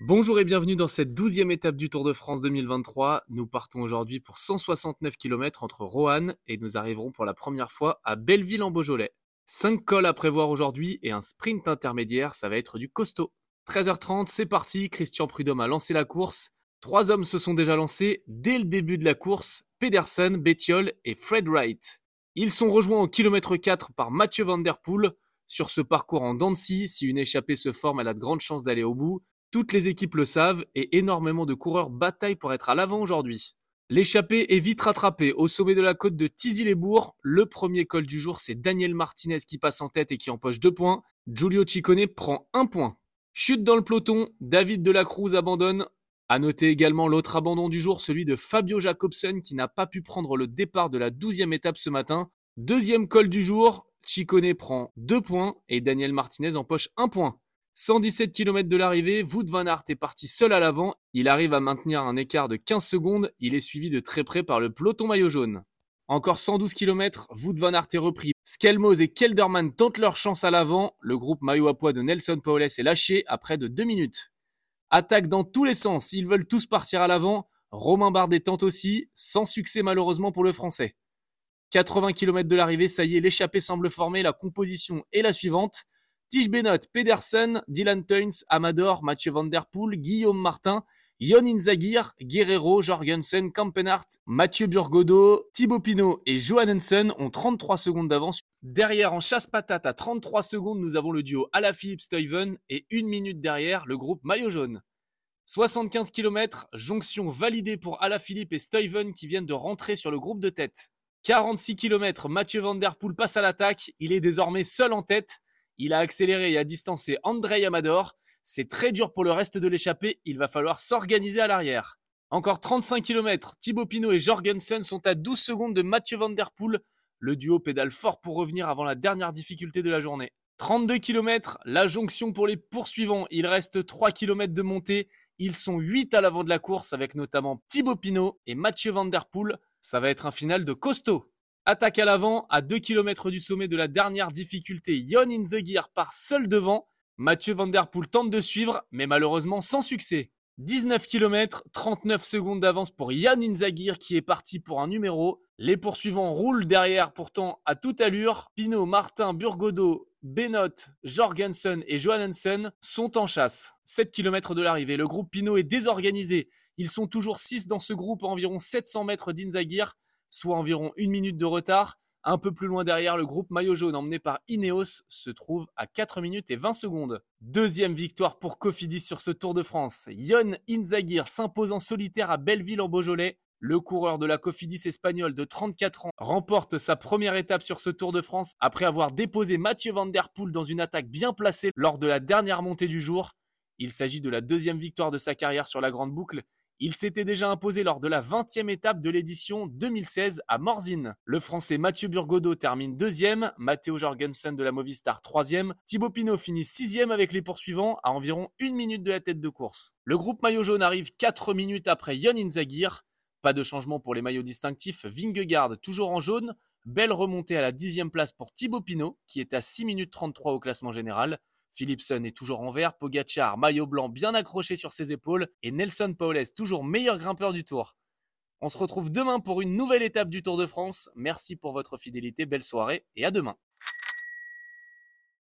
Bonjour et bienvenue dans cette douzième étape du Tour de France 2023. Nous partons aujourd'hui pour 169 km entre Roanne et nous arriverons pour la première fois à Belleville en Beaujolais. Cinq cols à prévoir aujourd'hui et un sprint intermédiaire, ça va être du costaud. 13h30, c'est parti, Christian Prudhomme a lancé la course. Trois hommes se sont déjà lancés dès le début de la course, Pedersen, Bettiol et Fred Wright. Ils sont rejoints au kilomètre 4 par Mathieu Van Der Poel. Sur ce parcours en Dancy, si une échappée se forme, elle a de grandes chances d'aller au bout. Toutes les équipes le savent et énormément de coureurs bataillent pour être à l'avant aujourd'hui. L'échappée est vite rattrapée au sommet de la côte de Tizy-les-Bourgs. Le premier col du jour, c'est Daniel Martinez qui passe en tête et qui empoche deux points. Giulio Ciccone prend un point. Chute dans le peloton, David Delacruz abandonne. À noter également l'autre abandon du jour, celui de Fabio Jacobsen qui n'a pas pu prendre le départ de la douzième étape ce matin. Deuxième col du jour, Ciccone prend deux points et Daniel Martinez empoche un point. 117 km de l'arrivée, Wout van Aert est parti seul à l'avant. Il arrive à maintenir un écart de 15 secondes. Il est suivi de très près par le peloton maillot jaune. Encore 112 km, Wout van Aert est repris. Skelmos et Kelderman tentent leur chance à l'avant. Le groupe maillot à poids de Nelson Paoles est lâché après de 2 minutes. Attaque dans tous les sens. Ils veulent tous partir à l'avant. Romain Bardet tente aussi, sans succès malheureusement pour le français. 80 km de l'arrivée, ça y est, l'échappée semble former. La composition est la suivante. Tige Benot, Pedersen, Dylan Teuns, Amador, Mathieu Van Der Poel, Guillaume Martin, Yon Inzagir, Guerrero, Jorgensen, Kampenhardt, Mathieu Burgodo, Thibaut Pinot et Johannessen ont 33 secondes d'avance. Derrière, en chasse-patate, à 33 secondes, nous avons le duo Alaphilippe Stuyven et une minute derrière, le groupe Maillot Jaune. 75 km, jonction validée pour Alaphilippe et Stuyven qui viennent de rentrer sur le groupe de tête. 46 km, Mathieu Van Der Poel passe à l'attaque, il est désormais seul en tête. Il a accéléré et a distancé Andrei Amador. C'est très dur pour le reste de l'échappée. Il va falloir s'organiser à l'arrière. Encore 35 km. Thibaut Pinot et Jorgensen sont à 12 secondes de Mathieu Van Der Poel. Le duo pédale fort pour revenir avant la dernière difficulté de la journée. 32 km, la jonction pour les poursuivants. Il reste 3 km de montée. Ils sont 8 à l'avant de la course avec notamment Thibaut Pinot et Mathieu Van Der Poel. Ça va être un final de costaud. Attaque à l'avant, à 2 km du sommet de la dernière difficulté, Yon in the Gear part seul devant. Mathieu Van Der Poel tente de suivre, mais malheureusement sans succès. 19 km, 39 secondes d'avance pour Yann Inzagir qui est parti pour un numéro. Les poursuivants roulent derrière pourtant à toute allure. Pinot, Martin, Burgodo, Benot, Jorgensen et Johannessen sont en chasse. 7 km de l'arrivée, le groupe Pinot est désorganisé. Ils sont toujours 6 dans ce groupe à environ 700 mètres d'Inzagir soit environ une minute de retard. Un peu plus loin derrière, le groupe maillot jaune emmené par Ineos se trouve à 4 minutes et 20 secondes. Deuxième victoire pour Cofidis sur ce Tour de France. Yon Inzagir s'impose en solitaire à Belleville en Beaujolais. Le coureur de la Cofidis espagnole de 34 ans remporte sa première étape sur ce Tour de France après avoir déposé Mathieu Van Der Poel dans une attaque bien placée lors de la dernière montée du jour. Il s'agit de la deuxième victoire de sa carrière sur la grande boucle il s'était déjà imposé lors de la 20e étape de l'édition 2016 à Morzine. Le français Mathieu Burgodo termine deuxième, Matteo Jorgensen de la Movistar troisième, Thibaut Pinot finit sixième avec les poursuivants à environ une minute de la tête de course. Le groupe maillot jaune arrive 4 minutes après Yon Inzagir. Pas de changement pour les maillots distinctifs, Vingegaard toujours en jaune, belle remontée à la dixième place pour Thibaut Pinot qui est à 6 minutes 33 au classement général. Philipson est toujours en vert, Pogachar, maillot blanc bien accroché sur ses épaules et Nelson Paoles toujours meilleur grimpeur du tour. On se retrouve demain pour une nouvelle étape du Tour de France. Merci pour votre fidélité, belle soirée et à demain.